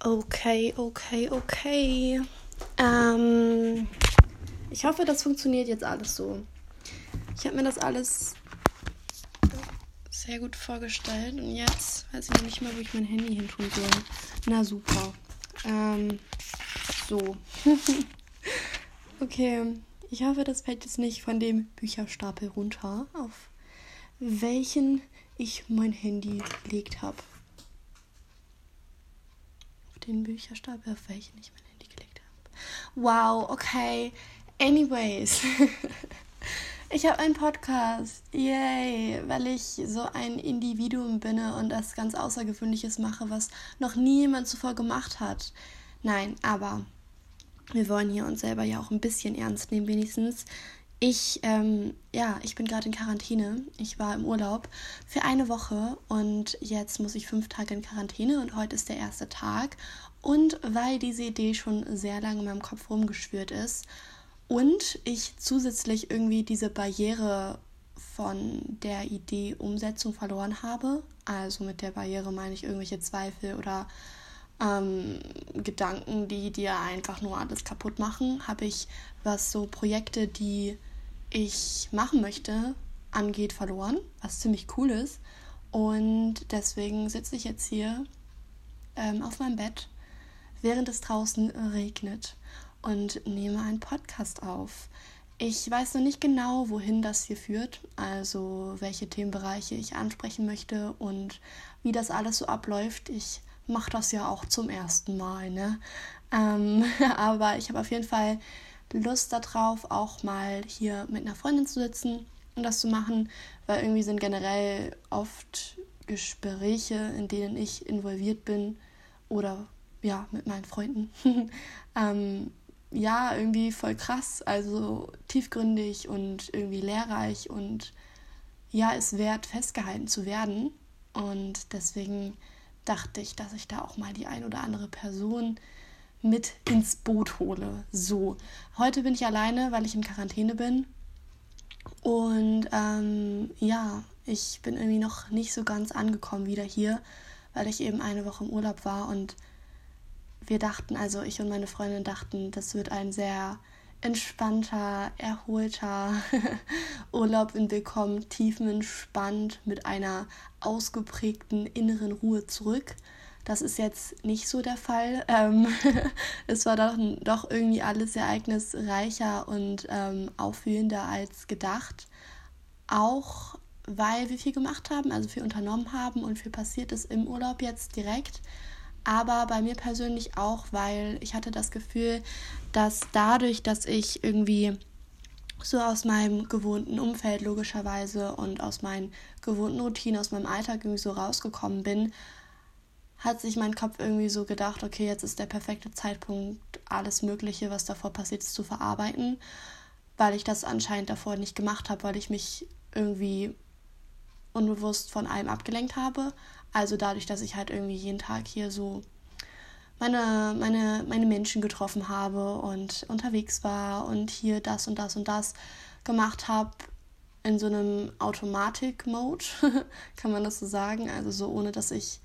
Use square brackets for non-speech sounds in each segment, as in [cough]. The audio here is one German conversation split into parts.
Okay, okay, okay. Ähm, ich hoffe, das funktioniert jetzt alles so. Ich habe mir das alles sehr gut vorgestellt und jetzt weiß ich nicht mal, wo ich mein Handy hin tun soll. Na super. Ähm, so. [laughs] okay, ich hoffe, das fällt jetzt nicht von dem Bücherstapel runter, auf welchen ich mein Handy gelegt habe den Bücherstapel, auf welchen ich mein Handy gelegt habe. Wow, okay. Anyways. [laughs] ich habe einen Podcast. Yay, weil ich so ein Individuum bin und das ganz Außergewöhnliches mache, was noch nie jemand zuvor gemacht hat. Nein, aber wir wollen hier uns selber ja auch ein bisschen ernst nehmen, wenigstens. Ich, ähm, ja, ich bin gerade in Quarantäne. Ich war im Urlaub für eine Woche und jetzt muss ich fünf Tage in Quarantäne und heute ist der erste Tag. Und weil diese Idee schon sehr lange in meinem Kopf rumgeschwört ist und ich zusätzlich irgendwie diese Barriere von der Idee Umsetzung verloren habe, also mit der Barriere meine ich irgendwelche Zweifel oder ähm, Gedanken, die dir einfach nur alles kaputt machen, habe ich, was so Projekte, die ich machen möchte, angeht, verloren, was ziemlich cool ist. Und deswegen sitze ich jetzt hier ähm, auf meinem Bett, während es draußen regnet und nehme einen Podcast auf. Ich weiß noch nicht genau, wohin das hier führt, also welche Themenbereiche ich ansprechen möchte und wie das alles so abläuft. Ich mache das ja auch zum ersten Mal, ne? Ähm, [laughs] aber ich habe auf jeden Fall Lust darauf, auch mal hier mit einer Freundin zu sitzen und das zu machen, weil irgendwie sind generell oft Gespräche, in denen ich involviert bin oder ja, mit meinen Freunden. [laughs] ähm, ja, irgendwie voll krass, also tiefgründig und irgendwie lehrreich und ja, es wert, festgehalten zu werden. Und deswegen dachte ich, dass ich da auch mal die ein oder andere Person mit ins Boot hole. So, heute bin ich alleine, weil ich in Quarantäne bin. Und ähm, ja, ich bin irgendwie noch nicht so ganz angekommen wieder hier, weil ich eben eine Woche im Urlaub war und wir dachten, also ich und meine Freundin dachten, das wird ein sehr entspannter, erholter [laughs] Urlaub in Willkommen, tiefenentspannt mit einer ausgeprägten inneren Ruhe zurück. Das ist jetzt nicht so der Fall. Ähm, [laughs] es war doch, doch irgendwie alles ereignisreicher und ähm, aufwühlender als gedacht. Auch weil wir viel gemacht haben, also viel unternommen haben und viel passiert ist im Urlaub jetzt direkt. Aber bei mir persönlich auch, weil ich hatte das Gefühl, dass dadurch, dass ich irgendwie so aus meinem gewohnten Umfeld logischerweise und aus meinen gewohnten Routinen, aus meinem Alltag irgendwie so rausgekommen bin, hat sich mein Kopf irgendwie so gedacht, okay, jetzt ist der perfekte Zeitpunkt, alles Mögliche, was davor passiert ist, zu verarbeiten, weil ich das anscheinend davor nicht gemacht habe, weil ich mich irgendwie unbewusst von allem abgelenkt habe. Also dadurch, dass ich halt irgendwie jeden Tag hier so meine, meine, meine Menschen getroffen habe und unterwegs war und hier das und das und das gemacht habe in so einem Automatik-Mode, [laughs] kann man das so sagen. Also so ohne dass ich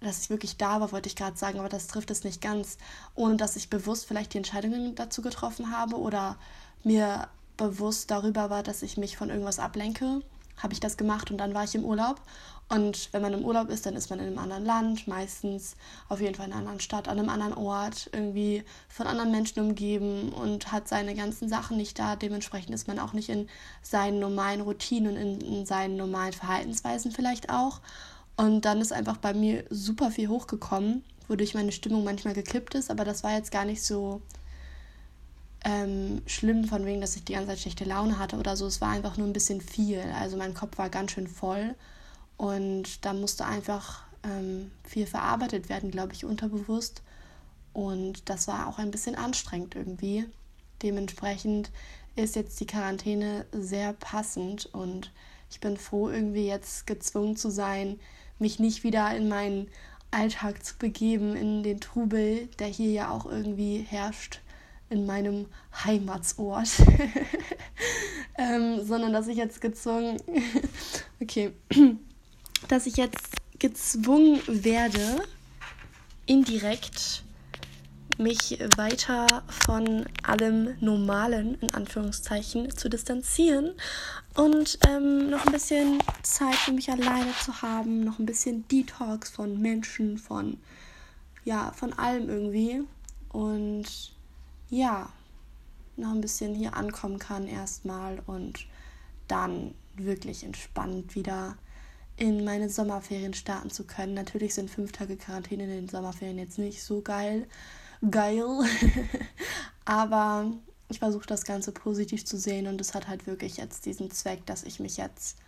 dass ich wirklich da war, wollte ich gerade sagen, aber das trifft es nicht ganz, ohne dass ich bewusst vielleicht die Entscheidungen dazu getroffen habe oder mir bewusst darüber war, dass ich mich von irgendwas ablenke, habe ich das gemacht und dann war ich im Urlaub. Und wenn man im Urlaub ist, dann ist man in einem anderen Land, meistens auf jeden Fall in einer anderen Stadt, an einem anderen Ort, irgendwie von anderen Menschen umgeben und hat seine ganzen Sachen nicht da. Dementsprechend ist man auch nicht in seinen normalen Routinen und in, in seinen normalen Verhaltensweisen vielleicht auch. Und dann ist einfach bei mir super viel hochgekommen, wodurch meine Stimmung manchmal gekippt ist, aber das war jetzt gar nicht so ähm, schlimm, von wegen, dass ich die ganze Zeit schlechte Laune hatte oder so. Es war einfach nur ein bisschen viel. Also mein Kopf war ganz schön voll und da musste einfach ähm, viel verarbeitet werden, glaube ich, unterbewusst. Und das war auch ein bisschen anstrengend irgendwie. Dementsprechend ist jetzt die Quarantäne sehr passend und ich bin froh, irgendwie jetzt gezwungen zu sein, mich nicht wieder in meinen Alltag zu begeben, in den Trubel, der hier ja auch irgendwie herrscht in meinem Heimatsort, [laughs] ähm, sondern dass ich jetzt gezwungen, [laughs] okay, [clears throat] dass ich jetzt gezwungen werde, indirekt mich weiter von allem Normalen in Anführungszeichen zu distanzieren und ähm, noch ein bisschen Zeit für mich alleine zu haben, noch ein bisschen Detox von Menschen, von ja, von allem irgendwie und ja, noch ein bisschen hier ankommen kann erstmal und dann wirklich entspannt wieder in meine Sommerferien starten zu können. Natürlich sind fünf Tage Quarantäne in den Sommerferien jetzt nicht so geil, geil. [laughs] Aber ich versuche das Ganze positiv zu sehen und es hat halt wirklich jetzt diesen Zweck, dass ich mich jetzt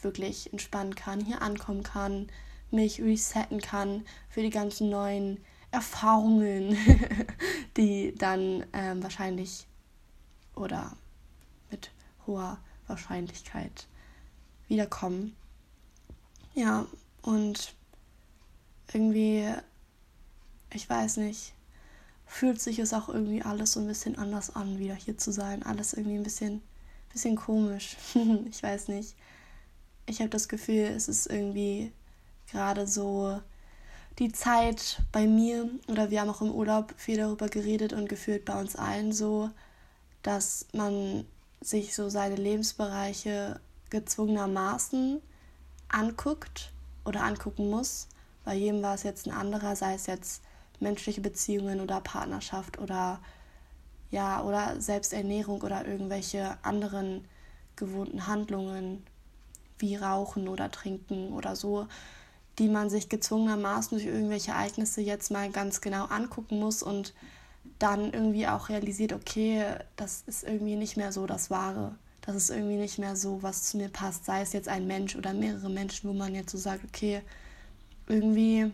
wirklich entspannen kann, hier ankommen kann, mich resetten kann für die ganzen neuen Erfahrungen, [laughs] die dann ähm, wahrscheinlich oder mit hoher Wahrscheinlichkeit wiederkommen. Ja, und irgendwie, ich weiß nicht, fühlt sich es auch irgendwie alles so ein bisschen anders an, wieder hier zu sein. Alles irgendwie ein bisschen, bisschen komisch. [laughs] ich weiß nicht. Ich habe das Gefühl, es ist irgendwie gerade so die Zeit bei mir, oder wir haben auch im Urlaub viel darüber geredet und gefühlt bei uns allen so, dass man sich so seine Lebensbereiche gezwungenermaßen anguckt oder angucken muss. Bei jedem war es jetzt ein anderer, sei es jetzt menschliche Beziehungen oder Partnerschaft oder ja, oder Selbsternährung oder irgendwelche anderen gewohnten Handlungen wie Rauchen oder Trinken oder so, die man sich gezwungenermaßen durch irgendwelche Ereignisse jetzt mal ganz genau angucken muss und dann irgendwie auch realisiert, okay, das ist irgendwie nicht mehr so das Wahre. Das ist irgendwie nicht mehr so, was zu mir passt. Sei es jetzt ein Mensch oder mehrere Menschen, wo man jetzt so sagt, okay, irgendwie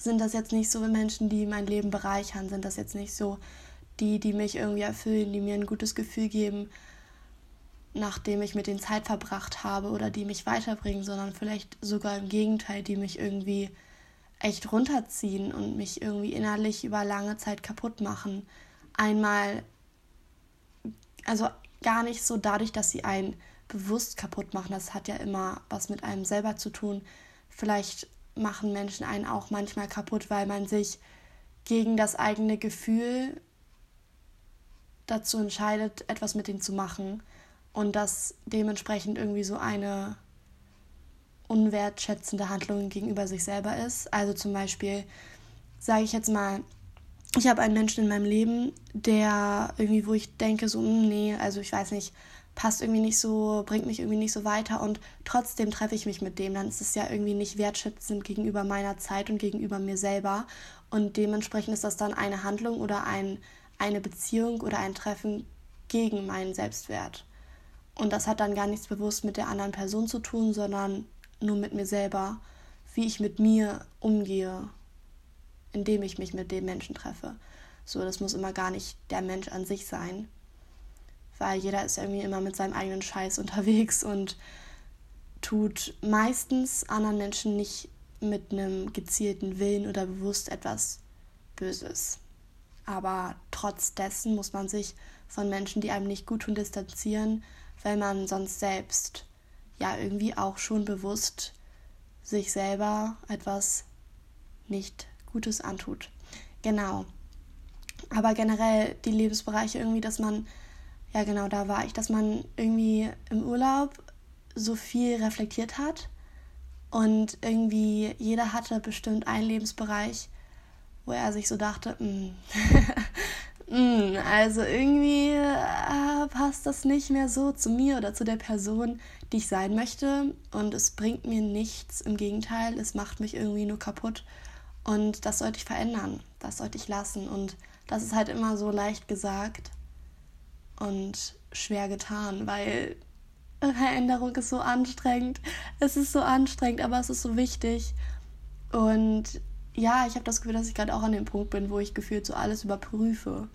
sind das jetzt nicht so Menschen, die mein Leben bereichern, sind das jetzt nicht so die, die mich irgendwie erfüllen, die mir ein gutes Gefühl geben, nachdem ich mit denen Zeit verbracht habe oder die mich weiterbringen, sondern vielleicht sogar im Gegenteil, die mich irgendwie echt runterziehen und mich irgendwie innerlich über lange Zeit kaputt machen. Einmal, also gar nicht so dadurch, dass sie einen bewusst kaputt machen, das hat ja immer was mit einem selber zu tun. Vielleicht machen Menschen einen auch manchmal kaputt, weil man sich gegen das eigene Gefühl dazu entscheidet, etwas mit ihnen zu machen und das dementsprechend irgendwie so eine unwertschätzende Handlung gegenüber sich selber ist. Also zum Beispiel sage ich jetzt mal, ich habe einen Menschen in meinem Leben, der irgendwie, wo ich denke, so, hm, nee, also ich weiß nicht, passt irgendwie nicht so, bringt mich irgendwie nicht so weiter und trotzdem treffe ich mich mit dem, dann ist es ja irgendwie nicht wertschätzend gegenüber meiner Zeit und gegenüber mir selber und dementsprechend ist das dann eine Handlung oder ein, eine Beziehung oder ein Treffen gegen meinen Selbstwert. Und das hat dann gar nichts bewusst mit der anderen Person zu tun, sondern nur mit mir selber, wie ich mit mir umgehe, indem ich mich mit dem Menschen treffe. So, das muss immer gar nicht der Mensch an sich sein weil jeder ist irgendwie immer mit seinem eigenen Scheiß unterwegs und tut meistens anderen Menschen nicht mit einem gezielten Willen oder bewusst etwas Böses. Aber trotz dessen muss man sich von Menschen, die einem nicht gut tun, distanzieren, weil man sonst selbst ja irgendwie auch schon bewusst sich selber etwas nicht Gutes antut. Genau. Aber generell die Lebensbereiche irgendwie, dass man ja genau, da war ich, dass man irgendwie im Urlaub so viel reflektiert hat und irgendwie jeder hatte bestimmt einen Lebensbereich, wo er sich so dachte, mm, [laughs] mm, also irgendwie äh, passt das nicht mehr so zu mir oder zu der Person, die ich sein möchte und es bringt mir nichts, im Gegenteil, es macht mich irgendwie nur kaputt und das sollte ich verändern, das sollte ich lassen. Und das ist halt immer so leicht gesagt und schwer getan, weil Veränderung ist so anstrengend. Es ist so anstrengend, aber es ist so wichtig. Und ja, ich habe das Gefühl, dass ich gerade auch an dem Punkt bin, wo ich gefühlt so alles überprüfe.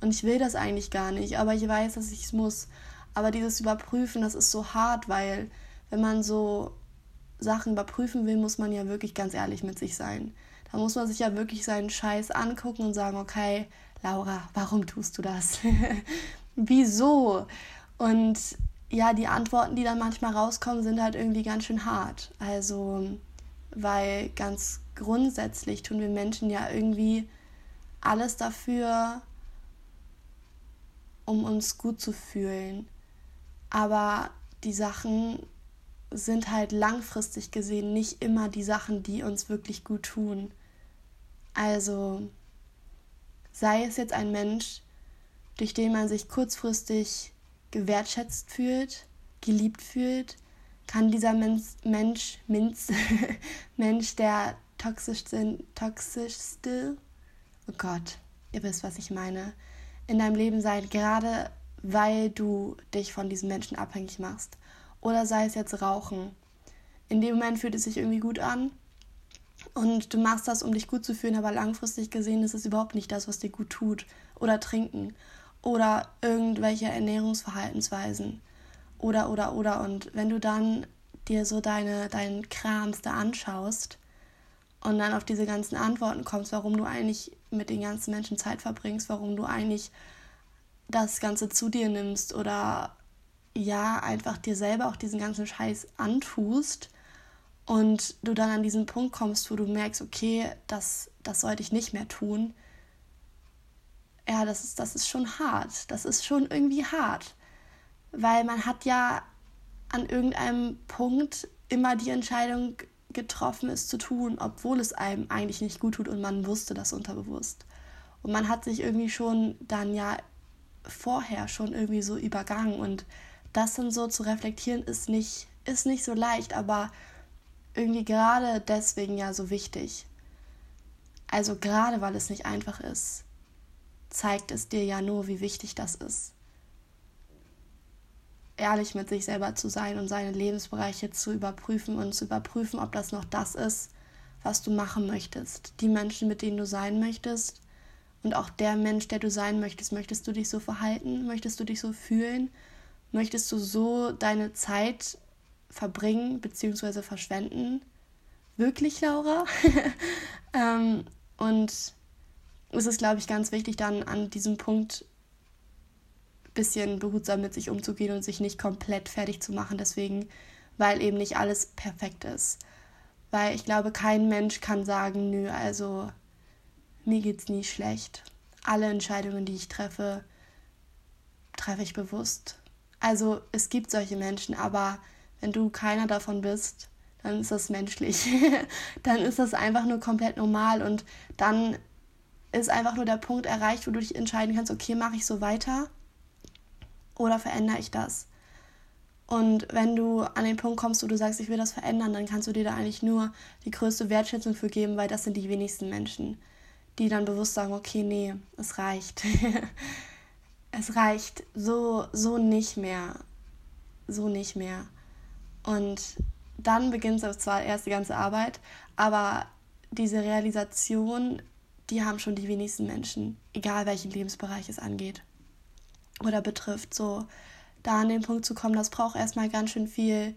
Und ich will das eigentlich gar nicht, aber ich weiß, dass ich es muss. Aber dieses Überprüfen, das ist so hart, weil wenn man so Sachen überprüfen will, muss man ja wirklich ganz ehrlich mit sich sein. Da muss man sich ja wirklich seinen Scheiß angucken und sagen, okay, Laura, warum tust du das? [laughs] wieso? Und ja, die Antworten, die dann manchmal rauskommen, sind halt irgendwie ganz schön hart. Also, weil ganz grundsätzlich tun wir Menschen ja irgendwie alles dafür, um uns gut zu fühlen. Aber die Sachen sind halt langfristig gesehen nicht immer die Sachen, die uns wirklich gut tun. Also sei es jetzt ein Mensch, durch den man sich kurzfristig gewertschätzt fühlt, geliebt fühlt, kann dieser Mensch, Mensch, Minz, [laughs] Mensch der toxischste, toxischste, oh Gott, ihr wisst, was ich meine, in deinem Leben sein, gerade weil du dich von diesen Menschen abhängig machst. Oder sei es jetzt Rauchen. In dem Moment fühlt es sich irgendwie gut an und du machst das, um dich gut zu fühlen, aber langfristig gesehen ist es überhaupt nicht das, was dir gut tut. Oder trinken. Oder irgendwelche Ernährungsverhaltensweisen. Oder, oder, oder. Und wenn du dann dir so deine, deinen Krams da anschaust und dann auf diese ganzen Antworten kommst, warum du eigentlich mit den ganzen Menschen Zeit verbringst, warum du eigentlich das Ganze zu dir nimmst oder ja, einfach dir selber auch diesen ganzen Scheiß antust und du dann an diesen Punkt kommst, wo du merkst, okay, das, das sollte ich nicht mehr tun. Ja, das ist, das ist schon hart. Das ist schon irgendwie hart. Weil man hat ja an irgendeinem Punkt immer die Entscheidung getroffen, es zu tun, obwohl es einem eigentlich nicht gut tut und man wusste das unterbewusst. Und man hat sich irgendwie schon dann ja vorher schon irgendwie so übergangen und das dann so zu reflektieren ist nicht, ist nicht so leicht, aber irgendwie gerade deswegen ja so wichtig. Also gerade weil es nicht einfach ist, zeigt es dir ja nur, wie wichtig das ist. Ehrlich mit sich selber zu sein und seine Lebensbereiche zu überprüfen und zu überprüfen, ob das noch das ist, was du machen möchtest. Die Menschen, mit denen du sein möchtest und auch der Mensch, der du sein möchtest. Möchtest du dich so verhalten? Möchtest du dich so fühlen? Möchtest du so deine Zeit verbringen bzw. verschwenden? Wirklich, Laura? [laughs] ähm, und es ist, glaube ich, ganz wichtig, dann an diesem Punkt ein bisschen behutsam mit sich umzugehen und sich nicht komplett fertig zu machen. Deswegen, weil eben nicht alles perfekt ist. Weil ich glaube, kein Mensch kann sagen, nö, also mir geht's nie schlecht. Alle Entscheidungen, die ich treffe, treffe ich bewusst. Also es gibt solche Menschen, aber wenn du keiner davon bist, dann ist das menschlich. [laughs] dann ist das einfach nur komplett normal und dann ist einfach nur der Punkt erreicht, wo du dich entscheiden kannst, okay, mache ich so weiter oder verändere ich das? Und wenn du an den Punkt kommst, wo du sagst, ich will das verändern, dann kannst du dir da eigentlich nur die größte Wertschätzung für geben, weil das sind die wenigsten Menschen die dann bewusst sagen, okay, nee, es reicht. [laughs] es reicht so, so nicht mehr. So nicht mehr. Und dann beginnt zwar erst die ganze Arbeit, aber diese Realisation, die haben schon die wenigsten Menschen, egal welchen Lebensbereich es angeht oder betrifft. So, da an den Punkt zu kommen, das braucht erstmal ganz schön viel,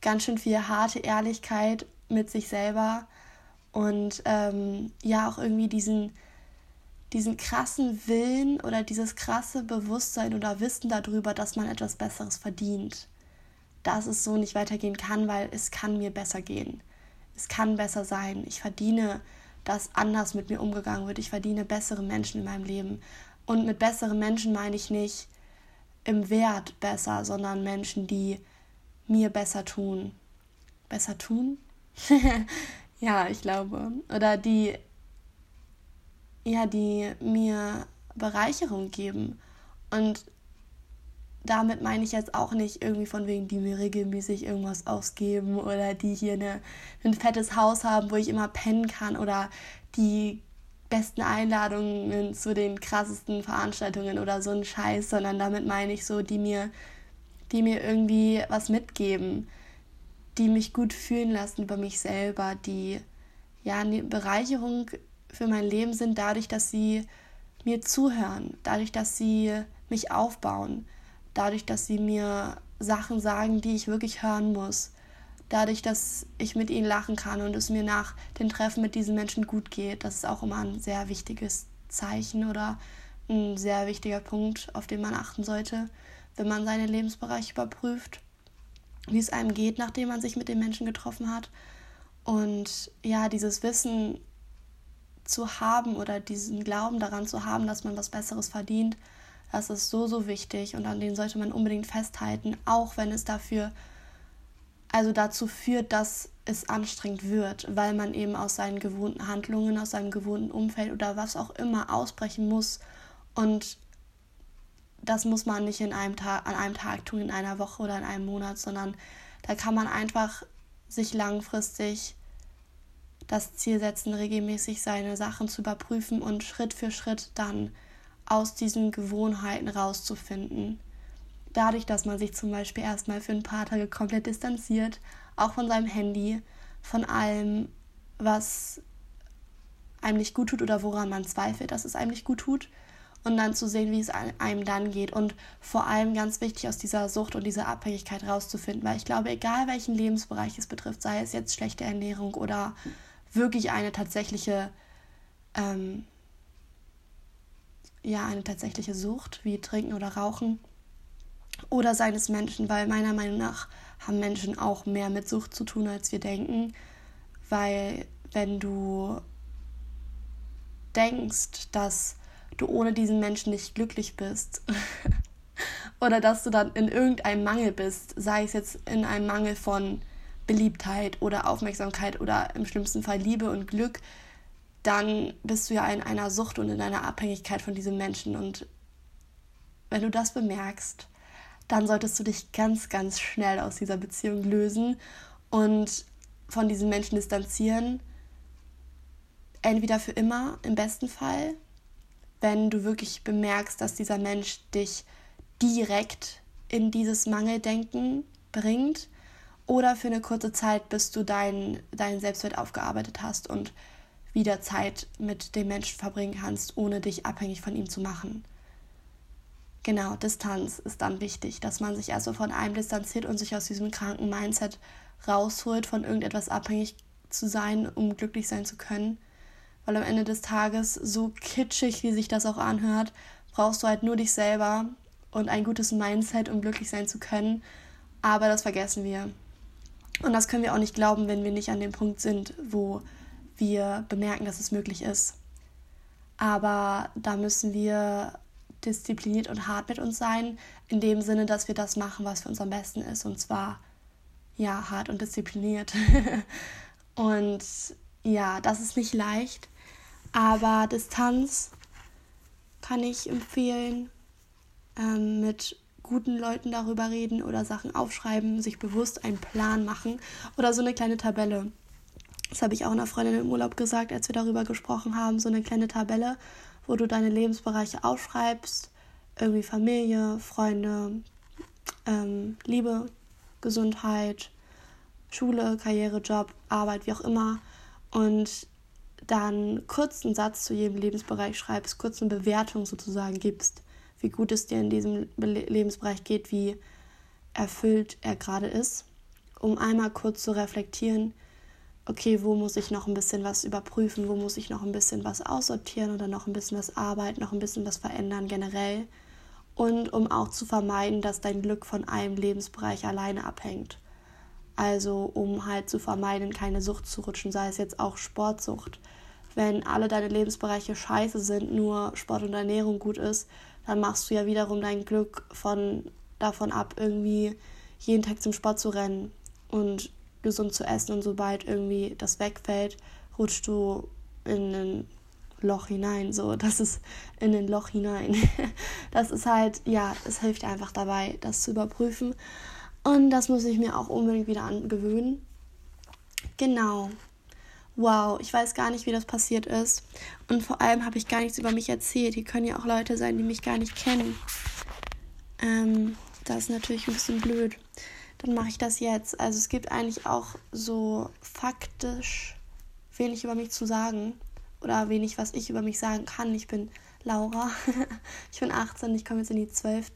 ganz schön viel harte Ehrlichkeit mit sich selber und ähm, ja auch irgendwie diesen, diesen krassen Willen oder dieses krasse Bewusstsein oder Wissen darüber, dass man etwas Besseres verdient. Dass es so nicht weitergehen kann, weil es kann mir besser gehen. Es kann besser sein. Ich verdiene, dass anders mit mir umgegangen wird. Ich verdiene bessere Menschen in meinem Leben. Und mit besseren Menschen meine ich nicht im Wert besser, sondern Menschen, die mir besser tun. Besser tun? [laughs] Ja, ich glaube. Oder die, ja, die mir Bereicherung geben. Und damit meine ich jetzt auch nicht irgendwie von wegen, die mir regelmäßig irgendwas ausgeben oder die hier eine, ein fettes Haus haben, wo ich immer pennen kann oder die besten Einladungen zu den krassesten Veranstaltungen oder so ein Scheiß, sondern damit meine ich so, die mir, die mir irgendwie was mitgeben die mich gut fühlen lassen über mich selber, die ja eine Bereicherung für mein Leben sind, dadurch, dass sie mir zuhören, dadurch, dass sie mich aufbauen, dadurch, dass sie mir Sachen sagen, die ich wirklich hören muss, dadurch, dass ich mit ihnen lachen kann und es mir nach den Treffen mit diesen Menschen gut geht. Das ist auch immer ein sehr wichtiges Zeichen oder ein sehr wichtiger Punkt, auf den man achten sollte, wenn man seinen Lebensbereich überprüft wie es einem geht, nachdem man sich mit den Menschen getroffen hat. Und ja, dieses Wissen zu haben oder diesen Glauben daran zu haben, dass man was Besseres verdient, das ist so, so wichtig und an den sollte man unbedingt festhalten, auch wenn es dafür, also dazu führt, dass es anstrengend wird, weil man eben aus seinen gewohnten Handlungen, aus seinem gewohnten Umfeld oder was auch immer ausbrechen muss. Und das muss man nicht in einem Tag, an einem Tag tun, in einer Woche oder in einem Monat, sondern da kann man einfach sich langfristig das Ziel setzen, regelmäßig seine Sachen zu überprüfen und Schritt für Schritt dann aus diesen Gewohnheiten rauszufinden. Dadurch, dass man sich zum Beispiel erstmal für ein paar Tage komplett distanziert, auch von seinem Handy, von allem, was einem nicht gut tut oder woran man zweifelt, dass es einem nicht gut tut. Und dann zu sehen, wie es einem dann geht. Und vor allem ganz wichtig, aus dieser Sucht und dieser Abhängigkeit rauszufinden. Weil ich glaube, egal welchen Lebensbereich es betrifft, sei es jetzt schlechte Ernährung oder wirklich eine tatsächliche, ähm, ja, eine tatsächliche Sucht, wie Trinken oder Rauchen, oder seines Menschen, weil meiner Meinung nach haben Menschen auch mehr mit Sucht zu tun, als wir denken. Weil wenn du denkst, dass du ohne diesen Menschen nicht glücklich bist [laughs] oder dass du dann in irgendeinem Mangel bist, sei es jetzt in einem Mangel von Beliebtheit oder Aufmerksamkeit oder im schlimmsten Fall Liebe und Glück, dann bist du ja in einer Sucht und in einer Abhängigkeit von diesem Menschen. Und wenn du das bemerkst, dann solltest du dich ganz, ganz schnell aus dieser Beziehung lösen und von diesem Menschen distanzieren. Entweder für immer, im besten Fall, wenn du wirklich bemerkst, dass dieser Mensch dich direkt in dieses Mangeldenken bringt, oder für eine kurze Zeit, bis du deinen dein Selbstwert aufgearbeitet hast und wieder Zeit mit dem Menschen verbringen kannst, ohne dich abhängig von ihm zu machen. Genau, Distanz ist dann wichtig, dass man sich also von einem distanziert und sich aus diesem kranken Mindset rausholt, von irgendetwas abhängig zu sein, um glücklich sein zu können. Weil am Ende des Tages, so kitschig wie sich das auch anhört, brauchst du halt nur dich selber und ein gutes Mindset, um glücklich sein zu können. Aber das vergessen wir. Und das können wir auch nicht glauben, wenn wir nicht an dem Punkt sind, wo wir bemerken, dass es möglich ist. Aber da müssen wir diszipliniert und hart mit uns sein, in dem Sinne, dass wir das machen, was für uns am besten ist, und zwar ja, hart und diszipliniert. [laughs] und ja, das ist nicht leicht, aber Distanz kann ich empfehlen, ähm, mit guten Leuten darüber reden oder Sachen aufschreiben, sich bewusst einen Plan machen oder so eine kleine Tabelle. Das habe ich auch einer Freundin im Urlaub gesagt, als wir darüber gesprochen haben, so eine kleine Tabelle, wo du deine Lebensbereiche aufschreibst, irgendwie Familie, Freunde, ähm, Liebe, Gesundheit, Schule, Karriere, Job, Arbeit, wie auch immer. Und dann kurz einen Satz zu jedem Lebensbereich schreibst, kurz eine Bewertung sozusagen gibst, wie gut es dir in diesem Lebensbereich geht, wie erfüllt er gerade ist, um einmal kurz zu reflektieren, okay, wo muss ich noch ein bisschen was überprüfen, wo muss ich noch ein bisschen was aussortieren oder noch ein bisschen was arbeiten, noch ein bisschen was verändern generell. Und um auch zu vermeiden, dass dein Glück von einem Lebensbereich alleine abhängt. Also um halt zu vermeiden, keine Sucht zu rutschen, sei es jetzt auch Sportsucht. Wenn alle deine Lebensbereiche scheiße sind, nur Sport und Ernährung gut ist, dann machst du ja wiederum dein Glück von davon ab, irgendwie jeden Tag zum Sport zu rennen und gesund zu essen und sobald irgendwie das wegfällt, rutschst du in ein Loch hinein. So, das ist in ein Loch hinein. [laughs] Das ist halt, ja, es hilft einfach dabei, das zu überprüfen. Und das muss ich mir auch unbedingt wieder angewöhnen. Genau. Wow, ich weiß gar nicht, wie das passiert ist. Und vor allem habe ich gar nichts über mich erzählt. Hier können ja auch Leute sein, die mich gar nicht kennen. Ähm, das ist natürlich ein bisschen blöd dann mache ich das jetzt. Also es gibt eigentlich auch so faktisch wenig über mich zu sagen oder wenig, was ich über mich sagen kann. Ich bin Laura, [laughs] ich bin 18, ich komme jetzt in die 12.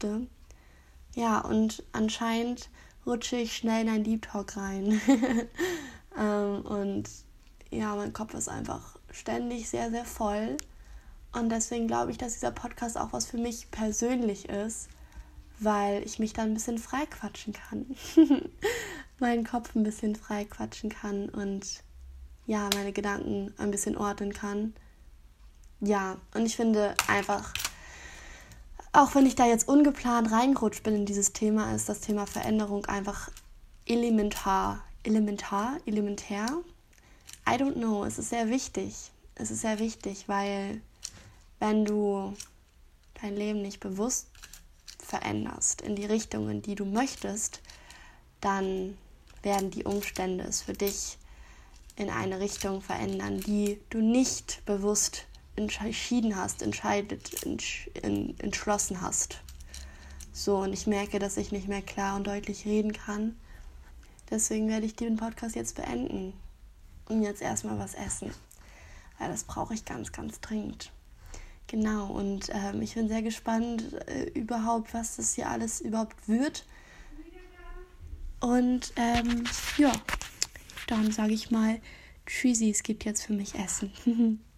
Ja, und anscheinend rutsche ich schnell in einen Deep Talk rein. [laughs] ähm, und ja, mein Kopf ist einfach ständig sehr, sehr voll. Und deswegen glaube ich, dass dieser Podcast auch was für mich persönlich ist weil ich mich dann ein bisschen frei quatschen kann. [laughs] meinen Kopf ein bisschen frei quatschen kann und ja, meine Gedanken ein bisschen ordnen kann. Ja, und ich finde einfach, auch wenn ich da jetzt ungeplant reingerutscht bin in dieses Thema, ist das Thema Veränderung einfach elementar. Elementar? Elementär? I don't know. Es ist sehr wichtig. Es ist sehr wichtig, weil wenn du dein Leben nicht bewusst veränderst in die Richtung, in die du möchtest, dann werden die Umstände es für dich in eine Richtung verändern, die du nicht bewusst entschieden hast, entscheidet, entsch entschlossen hast. So, und ich merke, dass ich nicht mehr klar und deutlich reden kann. Deswegen werde ich den Podcast jetzt beenden und jetzt erstmal was essen. Weil das brauche ich ganz, ganz dringend. Genau, und ähm, ich bin sehr gespannt äh, überhaupt, was das hier alles überhaupt wird. Und ähm, ja, dann sage ich mal, tschüssi, es gibt jetzt für mich Essen. [laughs]